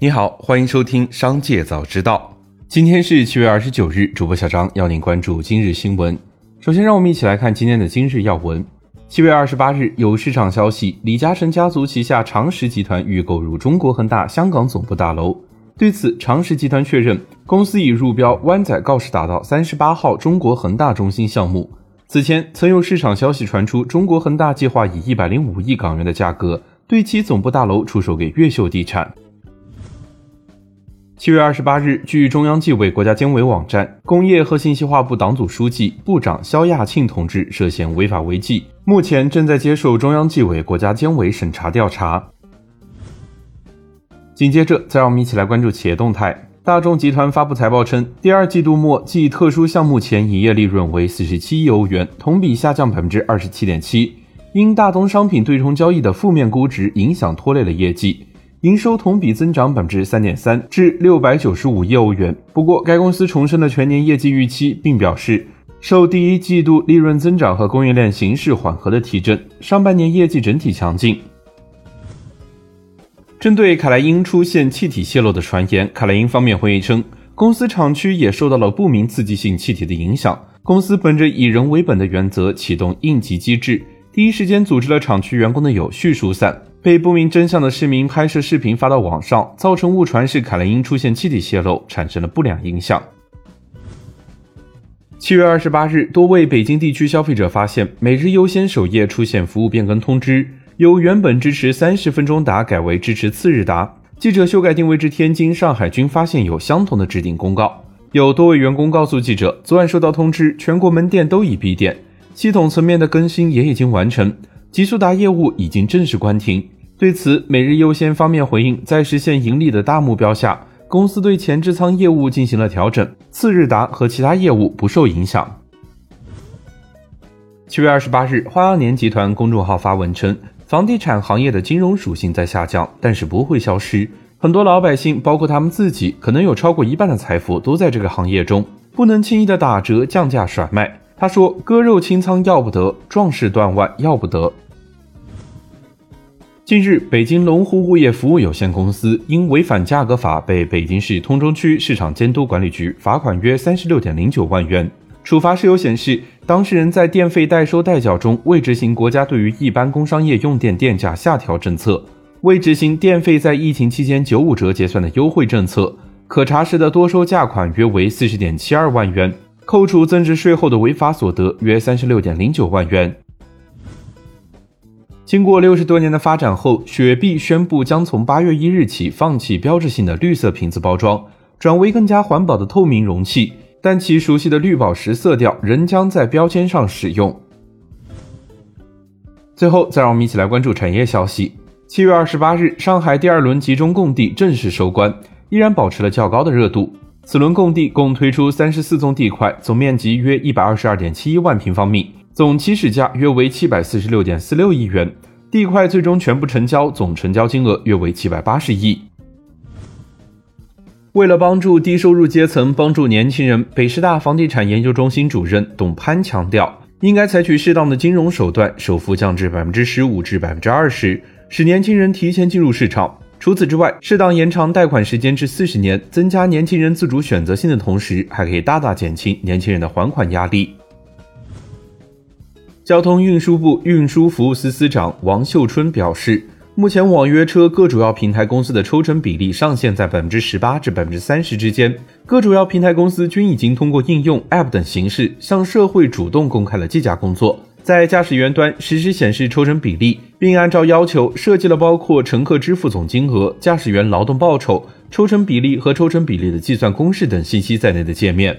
你好，欢迎收听《商界早知道》。今天是七月二十九日，主播小张要您关注今日新闻。首先，让我们一起来看今天的今日要闻。七月二十八日，有市场消息，李嘉诚家族旗下长实集团欲购入中国恒大香港总部大楼。对此，长实集团确认，公司已入标湾仔告士打道三十八号中国恒大中心项目。此前，曾有市场消息传出，中国恒大计划以一百零五亿港元的价格。对其总部大楼出售给越秀地产。七月二十八日，据中央纪委国家监委网站，工业和信息化部党组书记、部长肖亚庆同志涉嫌违法违纪，目前正在接受中央纪委国家监委审查调查。紧接着，再让我们一起来关注企业动态。大众集团发布财报称，第二季度末计特殊项目前营业利润为四十七亿欧元，同比下降百分之二十七点七。因大宗商品对冲交易的负面估值影响拖累了业绩，营收同比增长百分之三点三，至六百九十五亿欧元。不过，该公司重申了全年业绩预期，并表示受第一季度利润增长和供应链形势缓和的提振，上半年业绩整体强劲。针对卡莱因出现气体泄漏的传言，卡莱因方面回应称，公司厂区也受到了不明刺激性气体的影响，公司本着以人为本的原则启动应急机制。第一时间组织了厂区员工的有序疏散。被不明真相的市民拍摄视频发到网上，造成误传是卡莱因出现气体泄漏，产生了不良影响。七月二十八日，多位北京地区消费者发现每日优先首页出现服务变更通知，由原本支持三十分钟达改为支持次日达。记者修改定位至天津、上海，均发现有相同的置顶公告。有多位员工告诉记者，昨晚收到通知，全国门店都已闭店。系统层面的更新也已经完成，极速达业务已经正式关停。对此，每日优先方面回应，在实现盈利的大目标下，公司对前置仓业务进行了调整，次日达和其他业务不受影响。七月二十八日，花样年集团公众号发文称，房地产行业的金融属性在下降，但是不会消失。很多老百姓，包括他们自己，可能有超过一半的财富都在这个行业中，不能轻易的打折降价甩卖。他说：“割肉清仓要不得，壮士断腕要不得。”近日，北京龙湖物业服务有限公司因违反价格法被北京市通州区市场监督管理局罚款约三十六点零九万元。处罚事由显示，当事人在电费代收代缴中未执行国家对于一般工商业用电电价下调政策，未执行电费在疫情期间九五折结算的优惠政策，可查实的多收价款约为四十点七二万元。扣除增值税后的违法所得约三十六点零九万元。经过六十多年的发展后，雪碧宣布将从八月一日起放弃标志性的绿色瓶子包装，转为更加环保的透明容器，但其熟悉的绿宝石色调仍将在标签上使用。最后，再让我们一起来关注产业消息。七月二十八日，上海第二轮集中供地正式收官，依然保持了较高的热度。此轮供地共推出三十四宗地块，总面积约一百二十二点七一万平方米，总起始价约为七百四十六点四六亿元。地块最终全部成交，总成交金额约为七百八十亿。为了帮助低收入阶层，帮助年轻人，北师大房地产研究中心主任董攀强调，应该采取适当的金融手段，首付降至百分之十五至百分之二十，使年轻人提前进入市场。除此之外，适当延长贷款时间至四十年，增加年轻人自主选择性的同时，还可以大大减轻年轻人的还款压力。交通运输部运输服务司司长王秀春表示，目前网约车各主要平台公司的抽成比例上限在百分之十八至百分之三十之间，各主要平台公司均已经通过应用、App 等形式向社会主动公开了计价工作。在驾驶员端实时显示抽成比例，并按照要求设计了包括乘客支付总金额、驾驶员劳动报酬、抽成比例和抽成比例的计算公式等信息在内的界面。